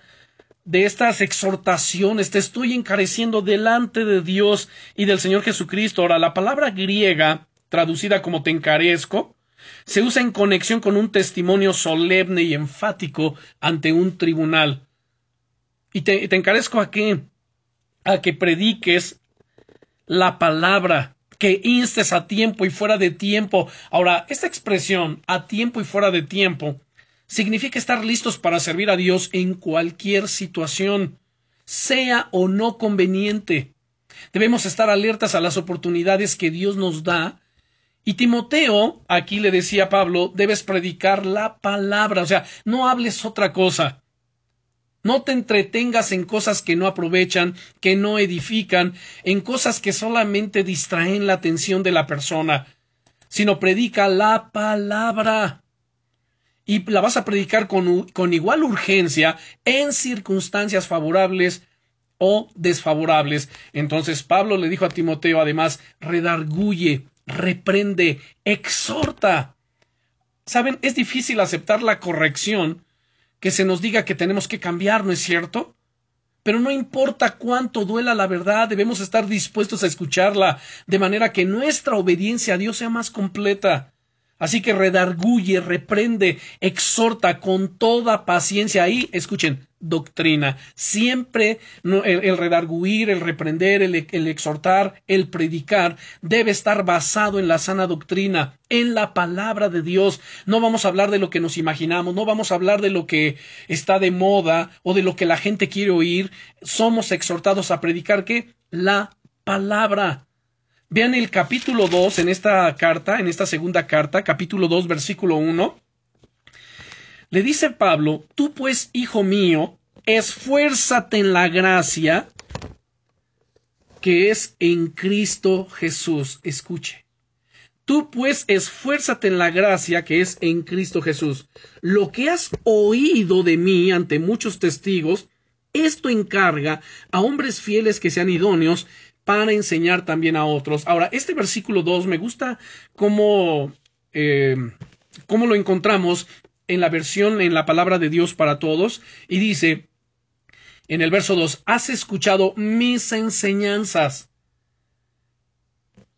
S1: de estas exhortaciones. Te estoy encareciendo delante de Dios y del Señor Jesucristo. Ahora, la palabra griega, traducida como te encarezco, se usa en conexión con un testimonio solemne y enfático ante un tribunal. Y te, te encarezco a qué? A que prediques la palabra, que instes a tiempo y fuera de tiempo. Ahora, esta expresión, a tiempo y fuera de tiempo, significa estar listos para servir a Dios en cualquier situación, sea o no conveniente. Debemos estar alertas a las oportunidades que Dios nos da y Timoteo, aquí le decía a Pablo, debes predicar la palabra, o sea, no hables otra cosa. No te entretengas en cosas que no aprovechan, que no edifican, en cosas que solamente distraen la atención de la persona, sino predica la palabra. Y la vas a predicar con, con igual urgencia en circunstancias favorables o desfavorables. Entonces Pablo le dijo a Timoteo además, redarguye, reprende, exhorta. Saben, es difícil aceptar la corrección que se nos diga que tenemos que cambiar, ¿no es cierto? Pero no importa cuánto duela la verdad, debemos estar dispuestos a escucharla, de manera que nuestra obediencia a Dios sea más completa. Así que redarguye, reprende, exhorta con toda paciencia. Ahí, escuchen, doctrina. Siempre el, redarguir, el reprender, el, el, exhortar, el predicar debe estar basado en la sana doctrina, en la palabra de Dios. No vamos a hablar de lo que nos imaginamos, no vamos a hablar de lo que está de moda o de lo que la gente quiere oír. Somos exhortados a predicar que la palabra. Vean el capítulo 2 en esta carta, en esta segunda carta, capítulo 2, versículo 1. Le dice Pablo, tú pues, hijo mío, esfuérzate en la gracia que es en Cristo Jesús. Escuche. Tú pues esfuérzate en la gracia que es en Cristo Jesús. Lo que has oído de mí ante muchos testigos, esto encarga a hombres fieles que sean idóneos para enseñar también a otros. Ahora, este versículo 2 me gusta cómo, eh, cómo lo encontramos en la versión en la palabra de Dios para todos y dice en el verso 2, has escuchado mis enseñanzas.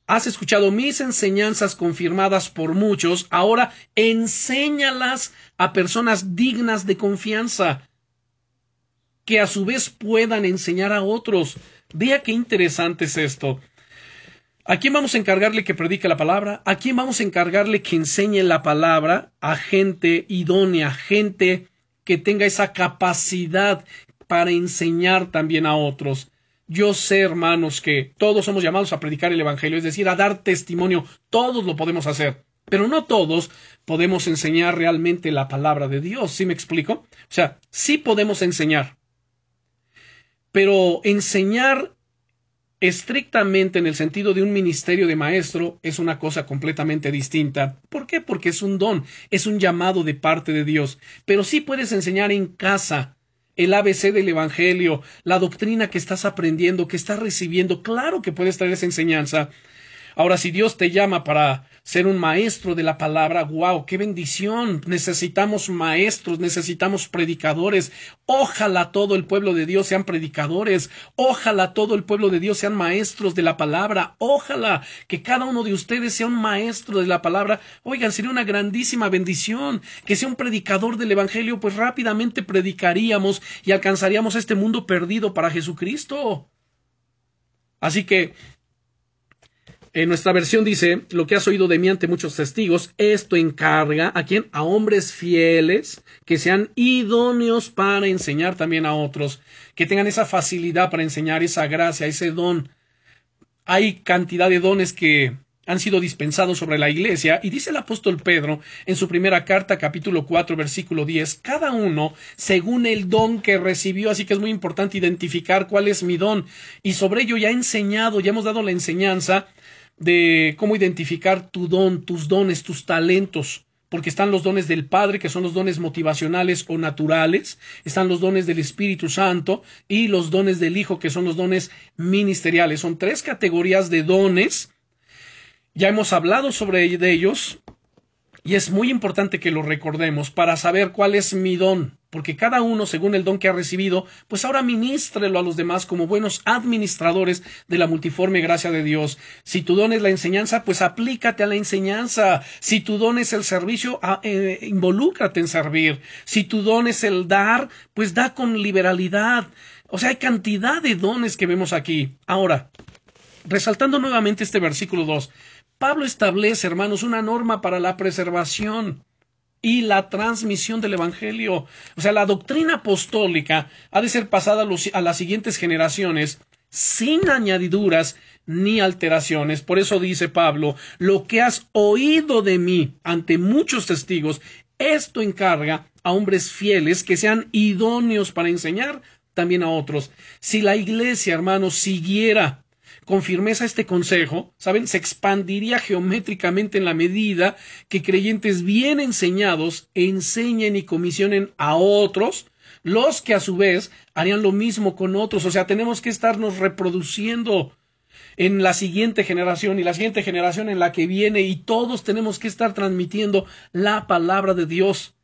S1: Has escuchado mis enseñanzas confirmadas por muchos, ahora enséñalas a personas dignas de confianza, que a su vez puedan enseñar a otros. Vea qué interesante es esto. ¿A quién vamos a encargarle que predique la palabra? ¿A quién vamos a encargarle que enseñe la palabra? A gente idónea, gente que tenga esa capacidad para enseñar también a otros. Yo sé, hermanos, que todos somos llamados a predicar el Evangelio, es decir, a dar testimonio. Todos lo podemos hacer, pero no todos podemos enseñar realmente la palabra de Dios. ¿Sí me explico? O sea, sí podemos enseñar, pero enseñar estrictamente en el sentido de un ministerio de maestro es una cosa completamente distinta. ¿Por qué? Porque es un don, es un llamado de parte de Dios. Pero sí puedes enseñar en casa el ABC del Evangelio, la doctrina que estás aprendiendo, que estás recibiendo. Claro que puedes traer esa enseñanza. Ahora, si Dios te llama para ser un maestro de la palabra. ¡Wow! ¡Qué bendición! Necesitamos maestros, necesitamos predicadores. Ojalá todo el pueblo de Dios sean predicadores. Ojalá todo el pueblo de Dios sean maestros de la palabra. Ojalá que cada uno de ustedes sea un maestro de la palabra. Oigan, sería una grandísima bendición que sea un predicador del Evangelio, pues rápidamente predicaríamos y alcanzaríamos este mundo perdido para Jesucristo. Así que en nuestra versión dice, lo que has oído de mí ante muchos testigos, esto encarga a quien, a hombres fieles, que sean idóneos para enseñar también a otros, que tengan esa facilidad para enseñar, esa gracia, ese don. Hay cantidad de dones que han sido dispensados sobre la iglesia, y dice el apóstol Pedro en su primera carta, capítulo 4, versículo 10, cada uno según el don que recibió, así que es muy importante identificar cuál es mi don, y sobre ello ya he enseñado, ya hemos dado la enseñanza de cómo identificar tu don, tus dones, tus talentos, porque están los dones del Padre, que son los dones motivacionales o naturales, están los dones del Espíritu Santo y los dones del Hijo, que son los dones ministeriales. Son tres categorías de dones. Ya hemos hablado sobre ellos y es muy importante que lo recordemos para saber cuál es mi don, porque cada uno, según el don que ha recibido, pues ahora ministrelo a los demás como buenos administradores de la multiforme gracia de Dios. Si tu don es la enseñanza, pues aplícate a la enseñanza. Si tu don es el servicio, eh, involúcrate en servir. Si tu don es el dar, pues da con liberalidad. O sea, hay cantidad de dones que vemos aquí. Ahora, resaltando nuevamente este versículo 2, Pablo establece, hermanos, una norma para la preservación y la transmisión del Evangelio. O sea, la doctrina apostólica ha de ser pasada a las siguientes generaciones sin añadiduras ni alteraciones. Por eso dice Pablo, lo que has oído de mí ante muchos testigos, esto encarga a hombres fieles que sean idóneos para enseñar también a otros. Si la iglesia, hermanos, siguiera con firmeza este consejo, ¿saben? Se expandiría geométricamente en la medida que creyentes bien enseñados enseñen y comisionen a otros, los que a su vez harían lo mismo con otros. O sea, tenemos que estarnos reproduciendo en la siguiente generación y la siguiente generación en la que viene y todos tenemos que estar transmitiendo la palabra de Dios.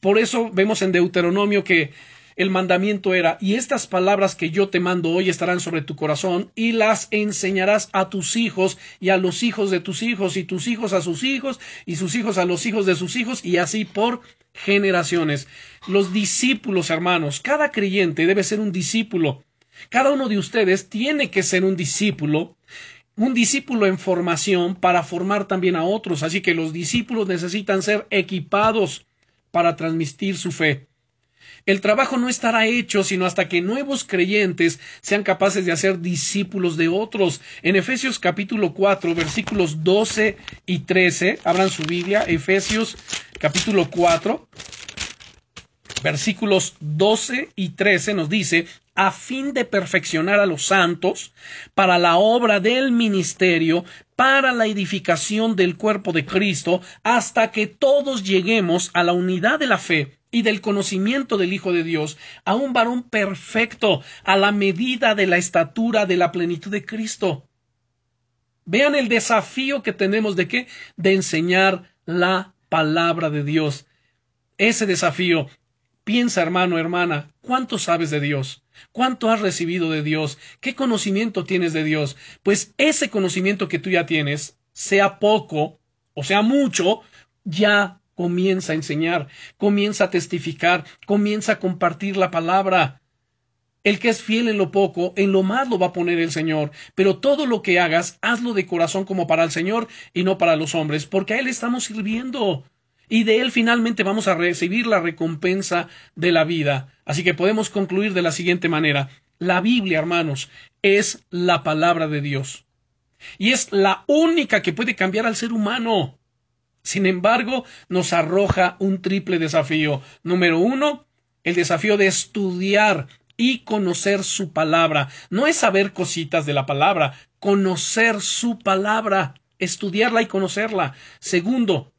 S1: Por eso vemos en Deuteronomio que el mandamiento era, y estas palabras que yo te mando hoy estarán sobre tu corazón, y las enseñarás a tus hijos y a los hijos de tus hijos, y tus hijos a sus hijos, y sus hijos a los hijos de sus hijos, y así por generaciones. Los discípulos, hermanos, cada creyente debe ser un discípulo. Cada uno de ustedes tiene que ser un discípulo un discípulo en formación para formar también a otros. Así que los discípulos necesitan ser equipados para transmitir su fe. El trabajo no estará hecho sino hasta que nuevos creyentes sean capaces de hacer discípulos de otros. En Efesios capítulo 4, versículos 12 y 13, abran su Biblia, Efesios capítulo 4, versículos 12 y 13 nos dice, a fin de perfeccionar a los santos para la obra del ministerio, para la edificación del cuerpo de Cristo, hasta que todos lleguemos a la unidad de la fe y del conocimiento del Hijo de Dios, a un varón perfecto, a la medida de la estatura de la plenitud de Cristo. Vean el desafío que tenemos de qué? De enseñar la palabra de Dios. Ese desafío. Piensa, hermano, hermana, ¿cuánto sabes de Dios? ¿Cuánto has recibido de Dios? ¿Qué conocimiento tienes de Dios? Pues ese conocimiento que tú ya tienes, sea poco o sea mucho, ya comienza a enseñar, comienza a testificar, comienza a compartir la palabra. El que es fiel en lo poco, en lo más lo va a poner el Señor. Pero todo lo que hagas, hazlo de corazón como para el Señor y no para los hombres, porque a Él estamos sirviendo. Y de Él finalmente vamos a recibir la recompensa de la vida. Así que podemos concluir de la siguiente manera. La Biblia, hermanos, es la palabra de Dios. Y es la única que puede cambiar al ser humano. Sin embargo, nos arroja un triple desafío. Número uno, el desafío de estudiar y conocer su palabra. No es saber cositas de la palabra, conocer su palabra, estudiarla y conocerla. Segundo,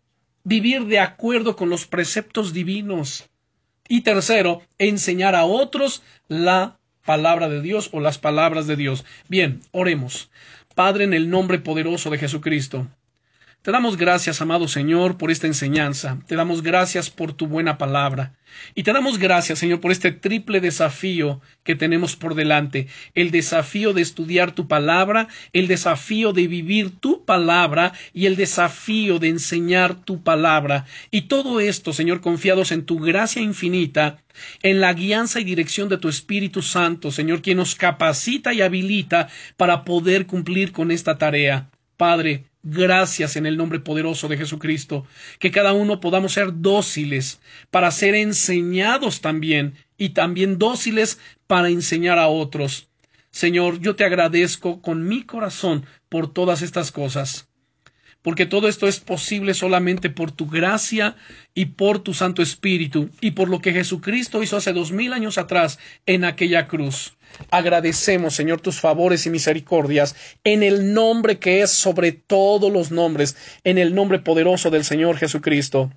S1: vivir de acuerdo con los preceptos divinos. Y tercero, enseñar a otros la palabra de Dios o las palabras de Dios. Bien, oremos. Padre, en el nombre poderoso de Jesucristo. Te damos gracias, amado Señor, por esta enseñanza. Te damos gracias por tu buena palabra. Y te damos gracias, Señor, por este triple desafío que tenemos por delante. El desafío de estudiar tu palabra, el desafío de vivir tu palabra y el desafío de enseñar tu palabra. Y todo esto, Señor, confiados en tu gracia infinita, en la guianza y dirección de tu Espíritu Santo, Señor, quien nos capacita y habilita para poder cumplir con esta tarea. Padre, Gracias en el nombre poderoso de Jesucristo, que cada uno podamos ser dóciles para ser enseñados también y también dóciles para enseñar a otros. Señor, yo te agradezco con mi corazón por todas estas cosas, porque todo esto es posible solamente por tu gracia y por tu Santo Espíritu y por lo que Jesucristo hizo hace dos mil años atrás en aquella cruz. Agradecemos, Señor, tus favores y misericordias en el nombre que es sobre todos los nombres, en el nombre poderoso del Señor Jesucristo.